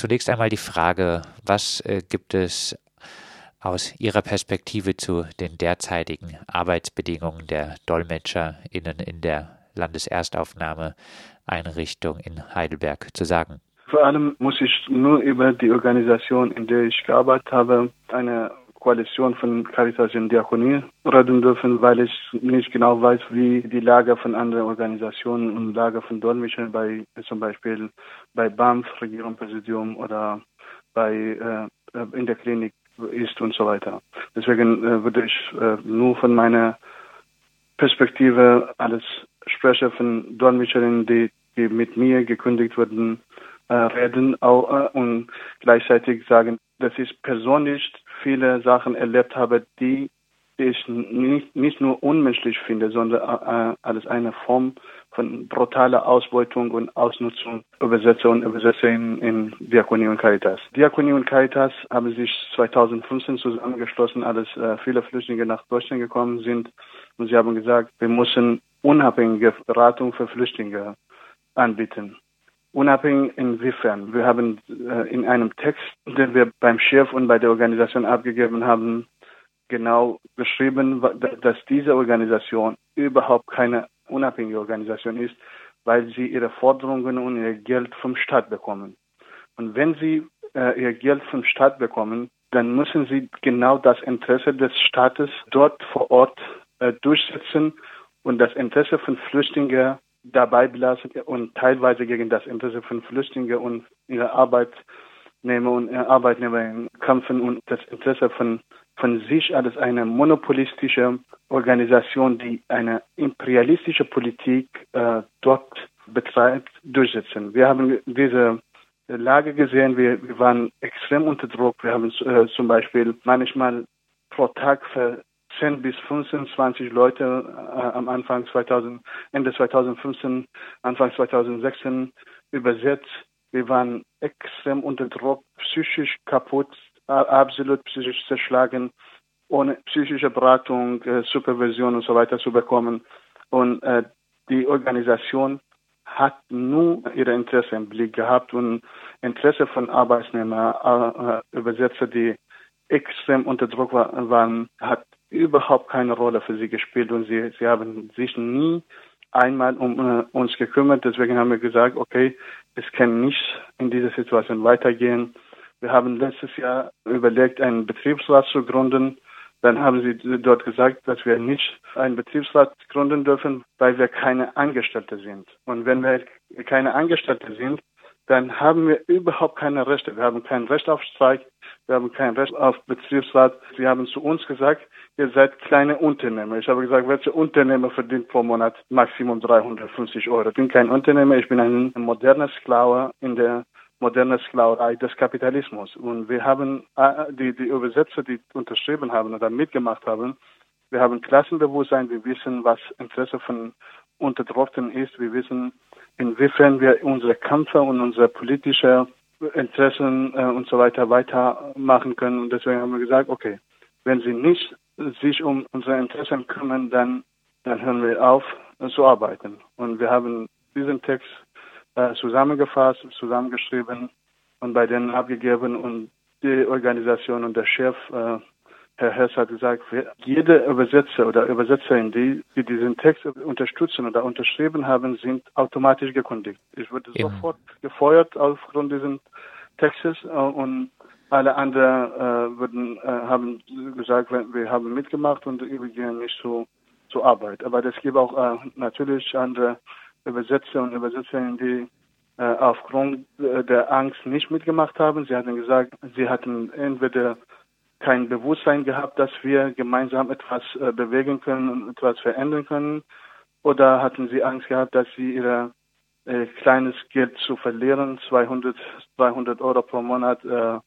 zunächst einmal die Frage, was äh, gibt es aus Ihrer Perspektive zu den derzeitigen Arbeitsbedingungen der DolmetscherInnen in der Landeserstaufnahmeeinrichtung in Heidelberg zu sagen? Vor allem muss ich nur über die Organisation, in der ich gearbeitet habe, eine Koalition von Caritas und Diakonie reden dürfen, weil ich nicht genau weiß, wie die Lage von anderen Organisationen und Lage von Dolmetschern bei zum Beispiel bei BAMF, Regierungspräsidium oder bei äh, in der Klinik ist und so weiter. Deswegen äh, würde ich äh, nur von meiner Perspektive alles sprechen von Dolmetscherinnen, die, die mit mir gekündigt wurden, äh, reden auch, äh, und gleichzeitig sagen, dass ich persönlich viele Sachen erlebt habe, die ich nicht, nicht nur unmenschlich finde, sondern äh, als eine Form von brutaler Ausbeutung und Ausnutzung Übersetzer und Übersetzer in, in Diakonie und Caritas. Diakonie und Caritas haben sich 2015 zusammengeschlossen, als äh, viele Flüchtlinge nach Deutschland gekommen sind. Und sie haben gesagt, wir müssen unabhängige Beratung für Flüchtlinge anbieten. Unabhängig inwiefern. Wir haben äh, in einem Text, den wir beim Chef und bei der Organisation abgegeben haben, genau beschrieben, dass diese Organisation überhaupt keine unabhängige Organisation ist, weil sie ihre Forderungen und ihr Geld vom Staat bekommen. Und wenn sie äh, ihr Geld vom Staat bekommen, dann müssen sie genau das Interesse des Staates dort vor Ort äh, durchsetzen und das Interesse von Flüchtlingen dabei belassen und teilweise gegen das Interesse von Flüchtlingen und ihre Arbeitnehmer und Arbeitnehmer kämpfen und das Interesse von, von sich als eine monopolistische Organisation, die eine imperialistische Politik äh, dort betreibt, durchsetzen. Wir haben diese Lage gesehen, wir, wir waren extrem unter Druck. Wir haben äh, zum Beispiel manchmal pro Tag für 10 bis 15, 20 Leute äh, am Anfang 2000, Ende 2015, Anfang 2016 übersetzt. Wir waren extrem unter Druck, psychisch kaputt, absolut psychisch zerschlagen, ohne psychische Beratung, äh, Supervision und so weiter zu bekommen. Und äh, die Organisation hat nur ihre Interesse im Blick gehabt und Interesse von Arbeitsnehmern, äh, Übersetzer, die extrem unter Druck waren, hat überhaupt keine Rolle für sie gespielt und sie, sie haben sich nie einmal um äh, uns gekümmert. Deswegen haben wir gesagt, okay, es kann nicht in dieser Situation weitergehen. Wir haben letztes Jahr überlegt, einen Betriebsrat zu gründen. Dann haben sie dort gesagt, dass wir nicht einen Betriebsrat gründen dürfen, weil wir keine Angestellte sind. Und wenn wir keine Angestellte sind, dann haben wir überhaupt keine Rechte. Wir haben kein Recht auf Streik, wir haben kein Recht auf Betriebsrat. Sie haben zu uns gesagt, ihr seid kleine Unternehmer. Ich habe gesagt, welche Unternehmer verdient pro Monat Maximum 350 Euro? Ich bin kein Unternehmer, ich bin ein moderner Sklave in der modernen Sklaverei des Kapitalismus. Und wir haben äh, die, die Übersetzer, die unterschrieben haben oder mitgemacht haben, wir haben Klassenbewusstsein, wir wissen, was Interesse von Unterdrückten ist, wir wissen, inwiefern wir unsere Kämpfe und unsere politische Interessen äh, und so weiter weitermachen können. Und deswegen haben wir gesagt, okay, wenn sie nicht sich um unsere Interessen kümmern, dann, dann hören wir auf äh, zu arbeiten. Und wir haben diesen Text äh, zusammengefasst, zusammengeschrieben und bei denen abgegeben und die Organisation und der Chef, äh, Herr Hess hat gesagt, jede Übersetzer oder Übersetzerin, die, die diesen Text unterstützen oder unterschrieben haben, sind automatisch gekündigt. Ich wurde ja. sofort gefeuert aufgrund dieses Textes äh, und alle anderen äh, würden, äh, haben gesagt, wir haben mitgemacht und wir gehen nicht zu, zur Arbeit. Aber es gibt auch äh, natürlich andere Übersetzer und Übersetzerinnen, die äh, aufgrund äh, der Angst nicht mitgemacht haben. Sie hatten gesagt, sie hatten entweder kein Bewusstsein gehabt, dass wir gemeinsam etwas äh, bewegen können und etwas verändern können, oder hatten sie Angst gehabt, dass sie ihr äh, kleines Geld zu verlieren, 200, 200 Euro pro Monat äh,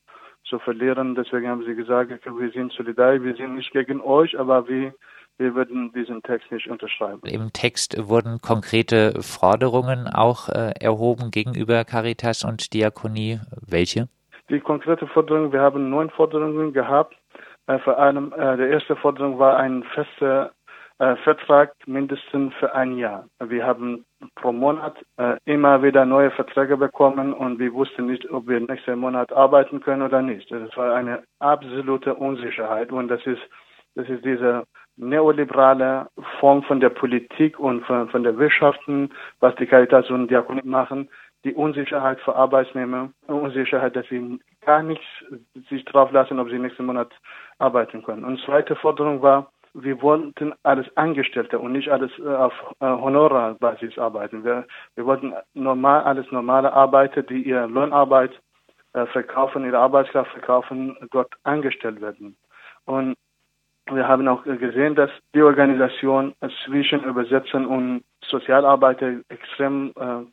zu verlieren. Deswegen haben sie gesagt, wir sind solidarisch, wir sind nicht gegen euch, aber wir, wir würden diesen Text nicht unterschreiben. Im Text wurden konkrete Forderungen auch äh, erhoben gegenüber Caritas und Diakonie. Welche? Die konkrete Forderung, wir haben neun Forderungen gehabt. Äh, vor allem, äh, die erste Forderung war eine feste äh, Vertrag mindestens für ein Jahr. Wir haben pro Monat äh, immer wieder neue Verträge bekommen und wir wussten nicht, ob wir nächsten Monat arbeiten können oder nicht. Das war eine absolute Unsicherheit und das ist, das ist diese neoliberale Form von der Politik und von, von der Wirtschaften, was die Caritas und Diakonie machen, die Unsicherheit für Arbeitsnehmer, Unsicherheit, dass sie gar nichts sich drauf lassen, ob sie nächsten Monat arbeiten können. Und zweite Forderung war, wir wollten alles Angestellte und nicht alles äh, auf äh, Honorarbasis arbeiten. Wir, wir wollten normal, alles normale Arbeiter, die ihre Lohnarbeit äh, verkaufen, ihre Arbeitskraft verkaufen, dort angestellt werden. Und wir haben auch gesehen, dass die Organisation zwischen Übersetzern und Sozialarbeiter extrem äh,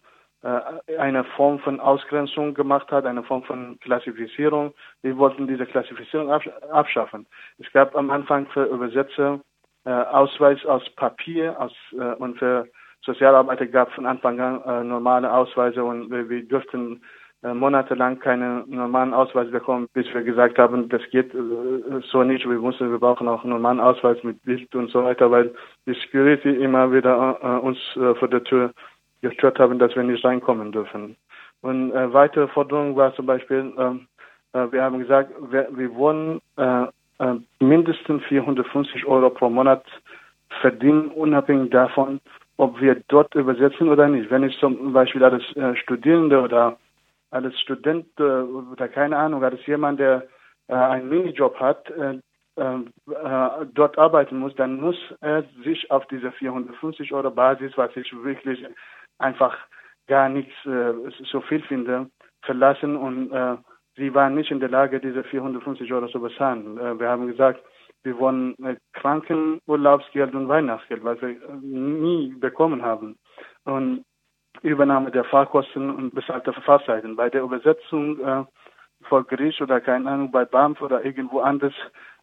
eine Form von Ausgrenzung gemacht hat, eine Form von Klassifizierung. Wir wollten diese Klassifizierung abschaffen. Es gab am Anfang für Übersetzer äh, Ausweis aus Papier aus, äh, und für Sozialarbeiter gab es von Anfang an äh, normale Ausweise und wir, wir durften äh, monatelang keine normalen Ausweise bekommen, bis wir gesagt haben, das geht äh, so nicht. Wir müssen, wir brauchen auch einen normalen Ausweis mit Bild und so weiter, weil die Security immer wieder äh, uns äh, vor der Tür gestört haben, dass wir nicht reinkommen dürfen. Und äh, weitere Forderung war zum Beispiel, ähm, äh, wir haben gesagt, wir, wir wollen äh, äh, mindestens 450 Euro pro Monat verdienen, unabhängig davon, ob wir dort übersetzen oder nicht. Wenn ich zum Beispiel als äh, Studierende oder als Student äh, oder keine Ahnung, als jemand, der äh, einen Minijob hat, äh, äh, dort arbeiten muss, dann muss er sich auf diese 450 Euro Basis, was ich wirklich einfach gar nichts äh, so viel finde, verlassen und äh, sie waren nicht in der Lage, diese 450 Euro zu bezahlen. Äh, wir haben gesagt, wir wollen äh, Krankenurlaubsgeld und Weihnachtsgeld, was wir äh, nie bekommen haben. Und Übernahme der Fahrkosten und bezahlte Fahrzeiten. Bei der Übersetzung äh, vor Gericht oder keine Ahnung, bei BAMF oder irgendwo anders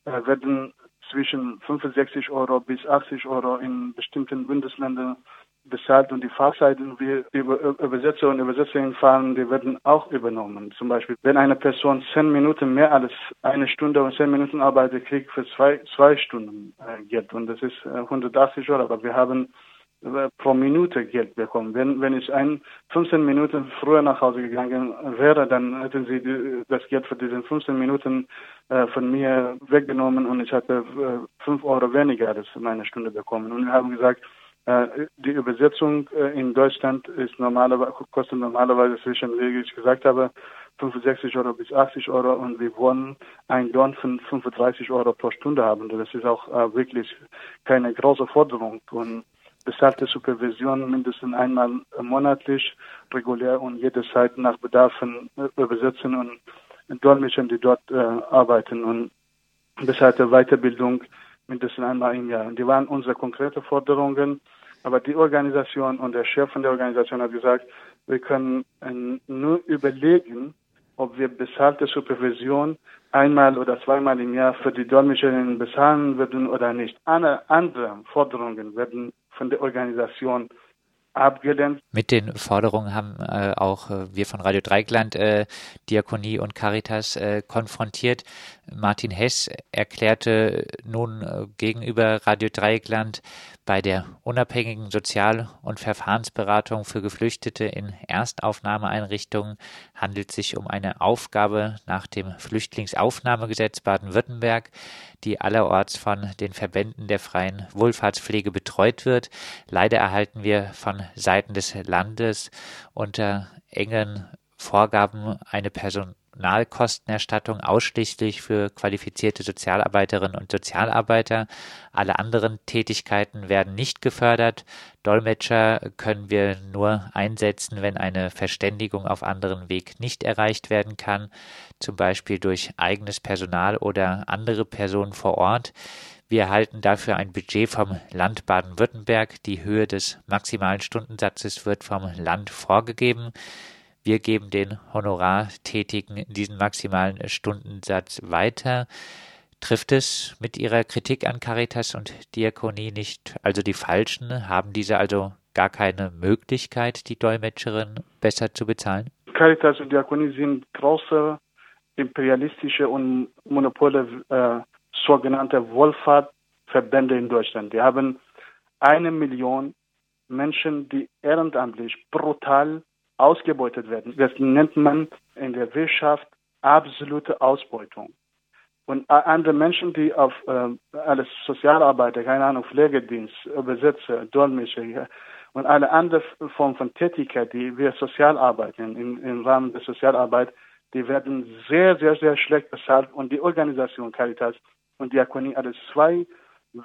äh, werden zwischen 65 Euro bis 80 Euro in bestimmten Bundesländern bezahlt und die Fahrzeiten, wie über Übersetzer und Übersetzerinnen fahren, die werden auch übernommen. Zum Beispiel, wenn eine Person zehn Minuten mehr als eine Stunde und zehn Minuten arbeitet, kriegt für zwei, zwei Stunden äh, Geld und das ist äh, 180 Euro, aber wir haben äh, pro Minute Geld bekommen. Wenn, wenn ich ein 15 Minuten früher nach Hause gegangen wäre, dann hätten sie die, das Geld für diese 15 Minuten äh, von mir weggenommen und ich hatte äh, 5 Euro weniger als meine Stunde bekommen. Und wir haben gesagt, äh, die Übersetzung äh, in Deutschland ist normalerweise, kostet normalerweise zwischen, wie ich gesagt habe, 65 Euro bis 80 Euro und wir wollen einen Lohn von 35 Euro pro Stunde haben. Das ist auch äh, wirklich keine große Forderung und bezahlte Supervision mindestens einmal monatlich, regulär und jederzeit nach Bedarfen übersetzen und Dolmetschen, die dort äh, arbeiten und bezahlte Weiterbildung mindestens einmal im Jahr. Die waren unsere konkrete Forderungen. Aber die Organisation und der Chef von der Organisation hat gesagt, wir können äh, nur überlegen, ob wir bezahlte Supervision einmal oder zweimal im Jahr für die Dolmetscherinnen bezahlen würden oder nicht. Alle anderen Forderungen werden von der Organisation abgelehnt. Mit den Forderungen haben äh, auch äh, wir von Radio Dreigland äh, Diakonie und Caritas äh, konfrontiert. Martin Hess erklärte nun gegenüber Radio Dreigland, bei der unabhängigen Sozial- und Verfahrensberatung für Geflüchtete in Erstaufnahmeeinrichtungen handelt sich um eine Aufgabe nach dem Flüchtlingsaufnahmegesetz Baden-Württemberg, die allerorts von den Verbänden der freien Wohlfahrtspflege betreut wird. Leider erhalten wir von Seiten des Landes unter engen Vorgaben eine Person Personalkostenerstattung ausschließlich für qualifizierte Sozialarbeiterinnen und Sozialarbeiter. Alle anderen Tätigkeiten werden nicht gefördert. Dolmetscher können wir nur einsetzen, wenn eine Verständigung auf anderen Weg nicht erreicht werden kann, zum Beispiel durch eigenes Personal oder andere Personen vor Ort. Wir erhalten dafür ein Budget vom Land Baden-Württemberg. Die Höhe des maximalen Stundensatzes wird vom Land vorgegeben. Wir geben den Honorartätigen diesen maximalen Stundensatz weiter. Trifft es mit Ihrer Kritik an Caritas und Diakonie nicht also die Falschen? Haben diese also gar keine Möglichkeit, die Dolmetscherin besser zu bezahlen? Caritas und Diakonie sind große imperialistische und Monopole, äh, sogenannte Wohlfahrtverbände in Deutschland. Die haben eine Million Menschen, die ehrenamtlich brutal ausgebeutet werden. Das nennt man in der Wirtschaft absolute Ausbeutung. Und andere Menschen, die auf äh, alles Sozialarbeiter, keine Ahnung, Pflegedienst, Übersetzer, Dolmetscher und alle andere Formen von Tätigkeit, die wir sozial arbeiten, im, Rahmen der Sozialarbeit, die werden sehr, sehr, sehr schlecht bezahlt. Und die Organisation Caritas und Diakonie, alles zwei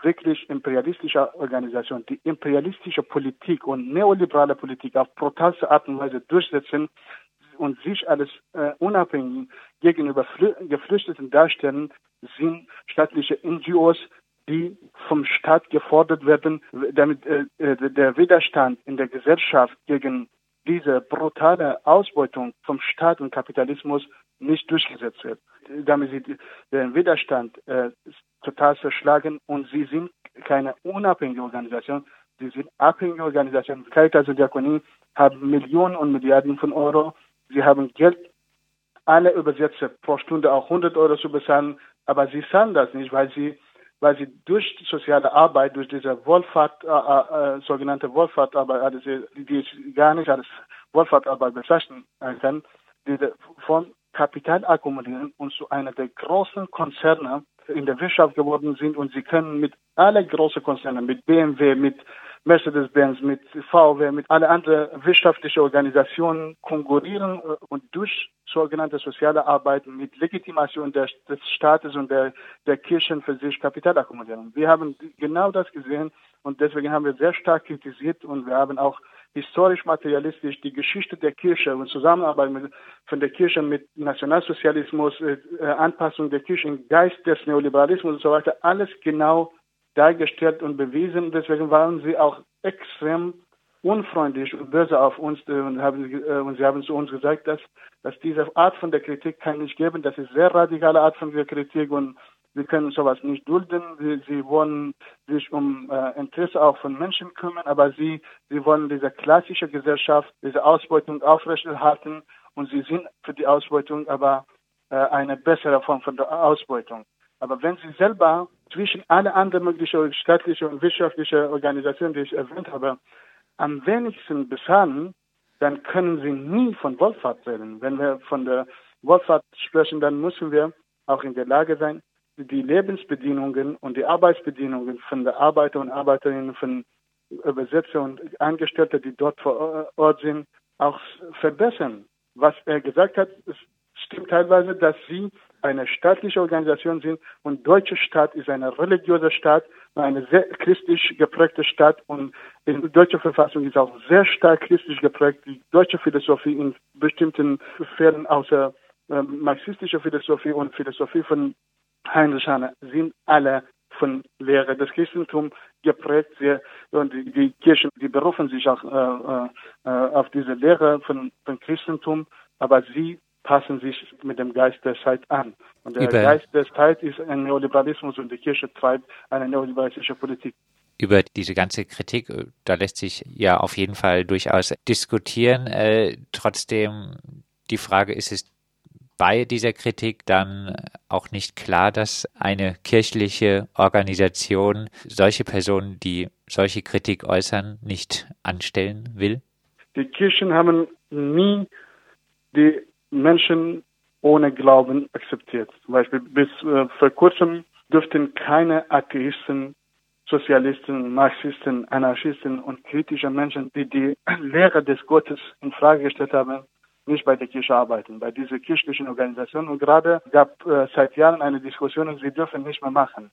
wirklich imperialistische Organisationen, die imperialistische Politik und neoliberale Politik auf brutalste Art und Weise durchsetzen, und sich als äh, unabhängig gegenüber Flü Geflüchteten darstellen, sind staatliche NGOs, die vom Staat gefordert werden, damit äh, äh, der Widerstand in der Gesellschaft gegen diese brutale Ausbeutung vom Staat und Kapitalismus nicht durchgesetzt wird. Damit sie den Widerstand äh, total zerschlagen und sie sind keine unabhängige Organisation, sie sind abhängige Organisationen. Caritas und Diakonie haben Millionen und Milliarden von Euro Sie haben Geld, alle Übersetzer pro Stunde auch 100 Euro zu bezahlen, aber sie zahlen das nicht, weil sie, weil sie durch soziale Arbeit, durch diese Wohlfahrt, äh, äh, sogenannte Wohlfahrtarbeit, also die ich gar nicht als Wohlfahrtarbeit bezeichnen kann, diese von Kapital akkumulieren und zu einer der großen Konzerne in der Wirtschaft geworden sind und sie können mit alle großen Konzernen, mit BMW, mit Mercedes-Benz, mit VW, mit alle anderen wirtschaftlichen Organisationen konkurrieren äh, und durch sogenannte soziale Arbeit mit Legitimation des, des Staates und der, der Kirchen für sich Kapital akkumulieren. Wir haben genau das gesehen und deswegen haben wir sehr stark kritisiert und wir haben auch historisch materialistisch die Geschichte der Kirche und Zusammenarbeit mit, von der Kirche mit Nationalsozialismus, äh Anpassung der Kirche im Geist des Neoliberalismus und so weiter, alles genau dargestellt und bewiesen. Deswegen waren sie auch extrem unfreundlich und böse auf uns äh, und, haben, äh, und sie haben zu uns gesagt, dass, dass diese Art von der Kritik kann nicht geben. Das ist sehr radikale Art von der Kritik und wir können sowas nicht dulden. Sie, sie wollen sich um äh, Interesse auch von Menschen kümmern, aber sie, sie wollen diese klassische Gesellschaft, diese Ausbeutung aufrechterhalten und sie sind für die Ausbeutung, aber äh, eine bessere Form von der Ausbeutung. Aber wenn sie selber zwischen alle anderen möglichen staatlichen und wirtschaftlichen Organisationen, die ich erwähnt habe, am wenigsten bezahlen, dann können sie nie von Wohlfahrt reden. Wenn wir von der Wohlfahrt sprechen, dann müssen wir auch in der Lage sein, die Lebensbedingungen und die Arbeitsbedingungen von der Arbeiter und Arbeiterinnen, von Übersetzer und Angestellte, die dort vor Ort sind, auch verbessern. Was er gesagt hat, stimmt teilweise, dass sie eine staatliche Organisation sind und deutsche Staat ist eine religiöse Staat, eine sehr christlich geprägte Staat und in deutscher Verfassung ist auch sehr stark christlich geprägt. Die deutsche Philosophie in bestimmten Fällen außer äh, marxistischer Philosophie und Philosophie von Heinrich Heine sind alle von Lehre des Christentums geprägt. Sie, und die, die, Kirchen, die berufen sich auch äh, äh, auf diese Lehre von, von Christentum, aber sie passen sich mit dem Geist der Zeit an. Und der Über Geist der Zeit ist ein Neoliberalismus und die Kirche treibt eine neoliberalistische Politik. Über diese ganze Kritik, äh, da lässt sich ja auf jeden Fall durchaus diskutieren. Äh, trotzdem die Frage, ist es bei dieser Kritik dann auch nicht klar, dass eine kirchliche Organisation solche Personen, die solche Kritik äußern, nicht anstellen will? Die Kirchen haben nie die Menschen ohne Glauben akzeptiert. Zum Beispiel bis äh, vor kurzem dürften keine Atheisten, Sozialisten, Marxisten, Anarchisten und kritische Menschen, die die Lehre des Gottes in Frage gestellt haben, nicht bei der Kirche arbeiten, bei dieser kirchlichen Organisation. Und gerade gab äh, seit Jahren eine Diskussion, sie dürfen nicht mehr machen.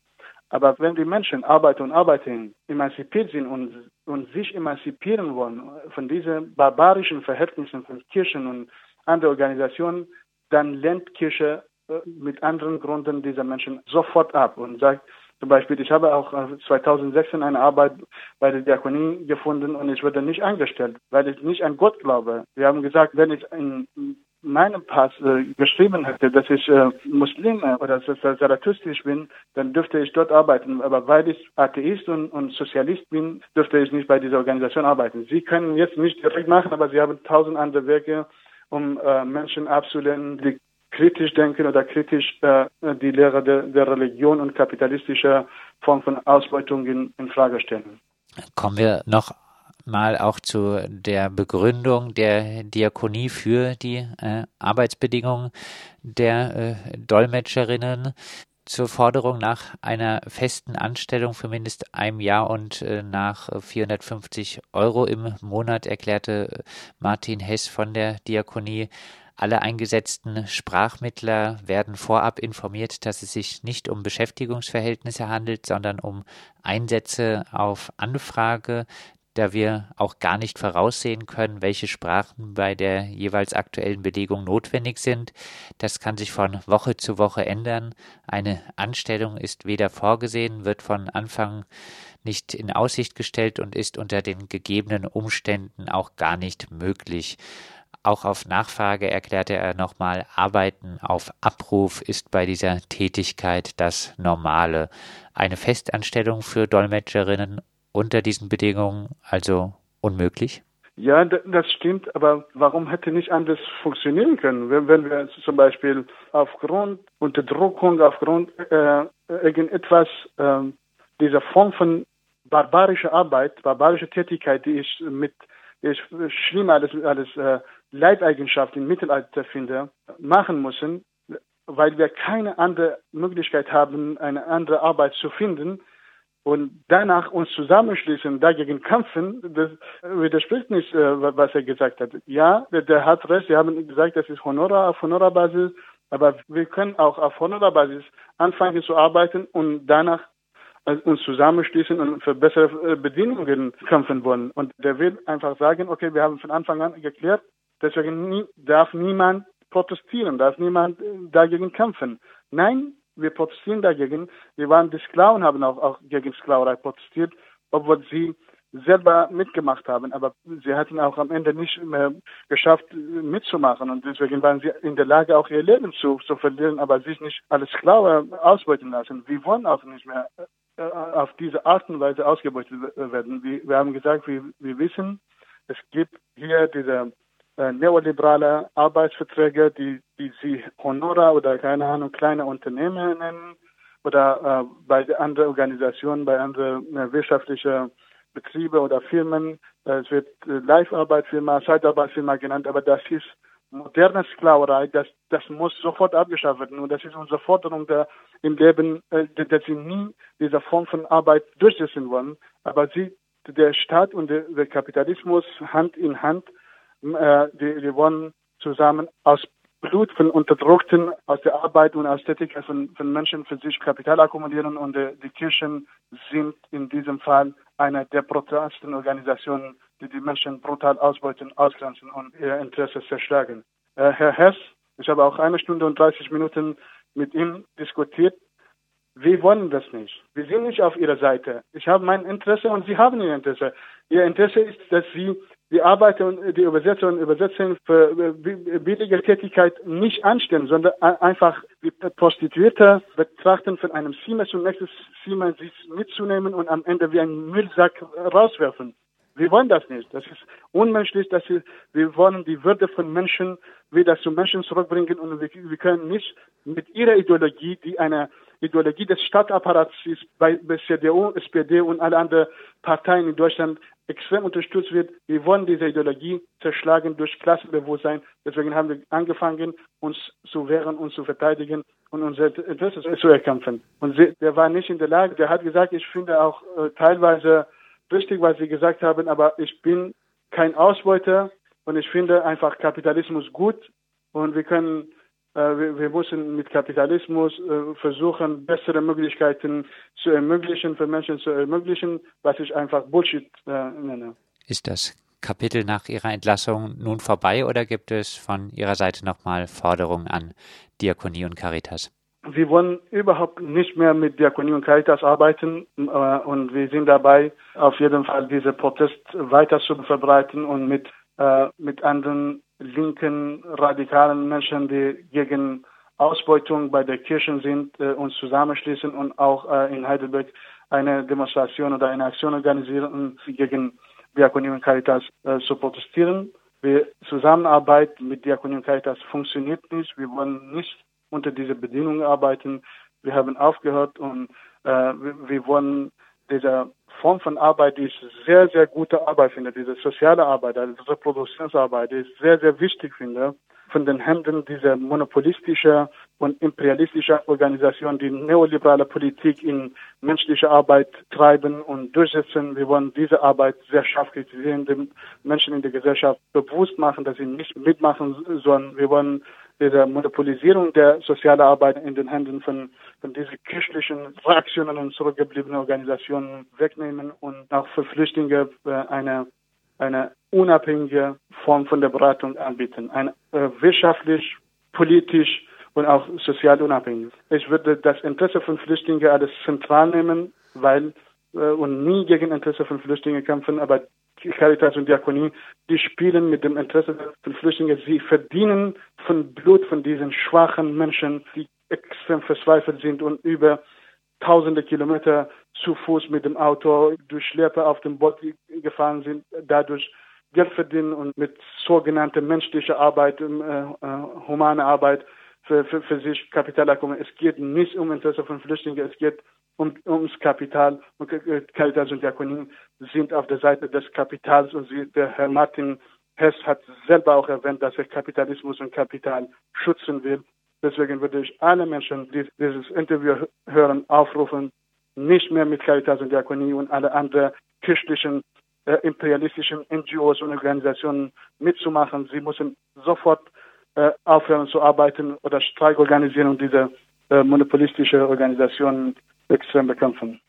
Aber wenn die Menschen Arbeiter und Arbeiterinnen emanzipiert sind und, und sich emanzipieren wollen von diesen barbarischen Verhältnissen von Kirchen und andere Organisationen, dann lehnt Kirche äh, mit anderen Gründen dieser Menschen sofort ab und sagt, zum Beispiel, ich habe auch 2016 äh, eine Arbeit bei der Diakonie gefunden und ich wurde nicht eingestellt, weil ich nicht an Gott glaube. Wir haben gesagt, wenn ich in meinem Pass äh, geschrieben hätte, dass ich äh, Muslim oder Zarathustisch bin, dann dürfte ich dort arbeiten. Aber weil ich Atheist und, und Sozialist bin, dürfte ich nicht bei dieser Organisation arbeiten. Sie können jetzt nicht direkt machen, aber Sie haben tausend andere Wege, um äh, Menschen abzulehnen, die kritisch denken oder kritisch äh, die Lehre der, der Religion und kapitalistischer Form von Ausbeutung in, in Frage stellen. Kommen wir noch mal auch zu der Begründung der Diakonie für die äh, Arbeitsbedingungen der äh, Dolmetscherinnen zur Forderung nach einer festen Anstellung für mindestens einem Jahr und äh, nach 450 Euro im Monat erklärte Martin Hess von der Diakonie, alle eingesetzten Sprachmittler werden vorab informiert, dass es sich nicht um Beschäftigungsverhältnisse handelt, sondern um Einsätze auf Anfrage da wir auch gar nicht voraussehen können, welche Sprachen bei der jeweils aktuellen Belegung notwendig sind. Das kann sich von Woche zu Woche ändern. Eine Anstellung ist weder vorgesehen, wird von Anfang nicht in Aussicht gestellt und ist unter den gegebenen Umständen auch gar nicht möglich. Auch auf Nachfrage erklärte er nochmal, Arbeiten auf Abruf ist bei dieser Tätigkeit das Normale. Eine Festanstellung für Dolmetscherinnen unter diesen Bedingungen also unmöglich? Ja, das stimmt, aber warum hätte nicht anders funktionieren können? Wenn, wenn wir zum Beispiel aufgrund Unterdrückung, aufgrund äh, irgendetwas äh, dieser Form von barbarischer Arbeit, barbarischer Tätigkeit, die ich mit die ich schlimm als, als äh, Leibeigenschaft im Mittelalter finde, machen müssen, weil wir keine andere Möglichkeit haben, eine andere Arbeit zu finden, und danach uns zusammenschließen, dagegen kämpfen, das widerspricht nicht, äh, was er gesagt hat. Ja, der, hat recht, Sie haben gesagt, das ist Honorar auf Honorarbasis, aber wir können auch auf Honorarbasis anfangen zu arbeiten und danach äh, uns zusammenschließen und für bessere äh, Bedingungen kämpfen wollen. Und der will einfach sagen, okay, wir haben von Anfang an geklärt, deswegen darf niemand protestieren, darf niemand dagegen kämpfen. Nein, wir protestieren dagegen. Wir waren die Sklaven, haben auch, auch gegen Sklaverei protestiert, obwohl sie selber mitgemacht haben, aber sie hatten auch am Ende nicht mehr geschafft mitzumachen und deswegen waren sie in der Lage, auch ihr Leben zu, zu verlieren, aber sich nicht als Sklave ausbeuten lassen. Wir wollen auch nicht mehr äh, auf diese Art und Weise ausgebeutet werden. Wir, wir haben gesagt, wir, wir wissen, es gibt hier diese äh, neoliberale Arbeitsverträge, die, die sie Honora oder keine Ahnung, kleine Unternehmen nennen oder äh, bei anderen Organisationen, bei anderen äh, wirtschaftlichen Betriebe oder Firmen. Äh, es wird äh, Live-Arbeitsfirma, Zeitarbeitsfirma genannt, aber das ist moderne Sklaverei, das, das muss sofort abgeschafft werden. Und das ist unsere Forderung der, im Leben, äh, dass sie nie diese Form von Arbeit durchsetzen wollen. Aber sie, der Staat und der, der Kapitalismus Hand in Hand äh, die, die wollen zusammen aus Blut von Unterdrückten, aus der Arbeit und aus Tätigkeit von, von Menschen für sich Kapital akkumulieren und äh, die Kirchen sind in diesem Fall eine der brutalsten Organisationen, die die Menschen brutal ausbeuten, ausgrenzen und ihr Interesse zerschlagen. Äh, Herr Hess, ich habe auch eine Stunde und 30 Minuten mit ihm diskutiert. Wir wollen das nicht. Wir sind nicht auf Ihrer Seite. Ich habe mein Interesse und Sie haben Ihr Interesse. Ihr Interesse ist, dass Sie die Arbeiter und die Übersetzer und Übersetzer für äh, billige Tätigkeit nicht anstellen, sondern einfach die Prostituierte betrachten, von einem Zimmer zum nächsten Zimmer sich mitzunehmen und am Ende wie ein Müllsack rauswerfen. Wir wollen das nicht. Das ist unmenschlich. Das ist, wir wollen die Würde von Menschen wieder zu Menschen zurückbringen und wir, wir können nicht mit ihrer Ideologie, die eine Ideologie des Staatsapparats ist, bei, bei CDU, SPD und alle anderen Parteien in Deutschland extrem unterstützt wird. Wir wollen diese Ideologie zerschlagen durch Klassenbewusstsein. Deswegen haben wir angefangen, uns zu wehren und zu verteidigen und unser Interesse zu erkämpfen. Und der war nicht in der Lage, der hat gesagt, ich finde auch äh, teilweise richtig, was Sie gesagt haben, aber ich bin kein Ausbeuter und ich finde einfach Kapitalismus gut und wir können wir, wir, müssen mit Kapitalismus äh, versuchen, bessere Möglichkeiten zu ermöglichen, für Menschen zu ermöglichen, was ich einfach Bullshit äh, nenne. Ist das Kapitel nach Ihrer Entlassung nun vorbei oder gibt es von Ihrer Seite nochmal Forderungen an Diakonie und Caritas? Wir wollen überhaupt nicht mehr mit Diakonie und Caritas arbeiten und wir sind dabei, auf jeden Fall diese Protest weiter zu verbreiten und mit, mit anderen linken, radikalen Menschen, die gegen Ausbeutung bei der Kirchen sind, äh, uns zusammenschließen und auch äh, in Heidelberg eine Demonstration oder eine Aktion organisieren, gegen Diakonie und Caritas äh, zu protestieren. Wir Zusammenarbeit mit Diakonie und Caritas funktioniert nicht. Wir wollen nicht unter diese Bedingungen arbeiten. Wir haben aufgehört und äh, wir wollen dieser Form von Arbeit, die ich sehr, sehr gute Arbeit finde, diese soziale Arbeit, also Reproduktionsarbeit, die ich sehr, sehr wichtig finde, von den Händen dieser monopolistischen und imperialistischen Organisation, die neoliberale Politik in menschliche Arbeit treiben und durchsetzen. Wir wollen diese Arbeit sehr scharf kritisieren, den Menschen in der Gesellschaft bewusst machen, dass sie nicht mitmachen sollen. Wir wollen diese Monopolisierung der sozialen Arbeit in den Händen von, von diesen kirchlichen Fraktionen und zurückgebliebenen Organisationen wegnehmen und auch für Flüchtlinge äh, eine, eine unabhängige Form von der Beratung anbieten. Ein äh, wirtschaftlich, politisch und auch sozial unabhängig. Ich würde das Interesse von Flüchtlingen alles zentral nehmen, weil äh, und nie gegen Interesse von Flüchtlingen kämpfen, aber Caritas und Diakonie, die spielen mit dem Interesse von Flüchtlingen. Sie verdienen von Blut von diesen schwachen Menschen, die extrem verzweifelt sind und über tausende Kilometer zu Fuß mit dem Auto durch Schlepper auf dem Boot gefahren sind, dadurch Geld verdienen und mit sogenannter menschlicher Arbeit, äh, äh, humane Arbeit für, für, für sich Kapital Es geht nicht um Interesse von Flüchtlingen, es geht um, ums Kapital und Caritas und Diakonie sind auf der Seite des Kapitals und sie, der Herr Martin Hess hat selber auch erwähnt, dass er Kapitalismus und Kapital schützen will. Deswegen würde ich alle Menschen, die dieses Interview hören, aufrufen, nicht mehr mit Caritas und Diakonie und alle anderen kirchlichen, äh, imperialistischen NGOs und Organisationen mitzumachen. Sie müssen sofort äh, aufhören zu arbeiten oder Streik organisieren und diese äh, monopolistische Organisationen extrem bekämpfen.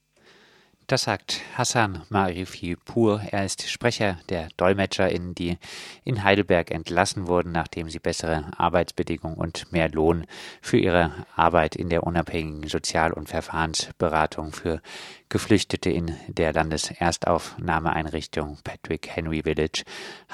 Das sagt Hassan Marifi Pur. Er ist Sprecher der DolmetscherInnen, die in Heidelberg entlassen wurden, nachdem sie bessere Arbeitsbedingungen und mehr Lohn für ihre Arbeit in der unabhängigen Sozial- und Verfahrensberatung für Geflüchtete in der Landeserstaufnahmeeinrichtung Patrick Henry Village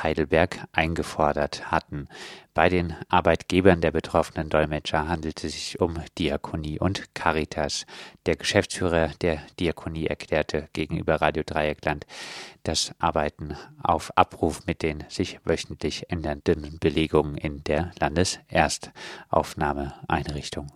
Heidelberg eingefordert hatten. Bei den Arbeitgebern der betroffenen Dolmetscher handelte es sich um Diakonie und Caritas. Der Geschäftsführer der Diakonie erklärte gegenüber Radio Dreieckland, das Arbeiten auf Abruf mit den sich wöchentlich ändernden Belegungen in der Landeserstaufnahmeeinrichtung.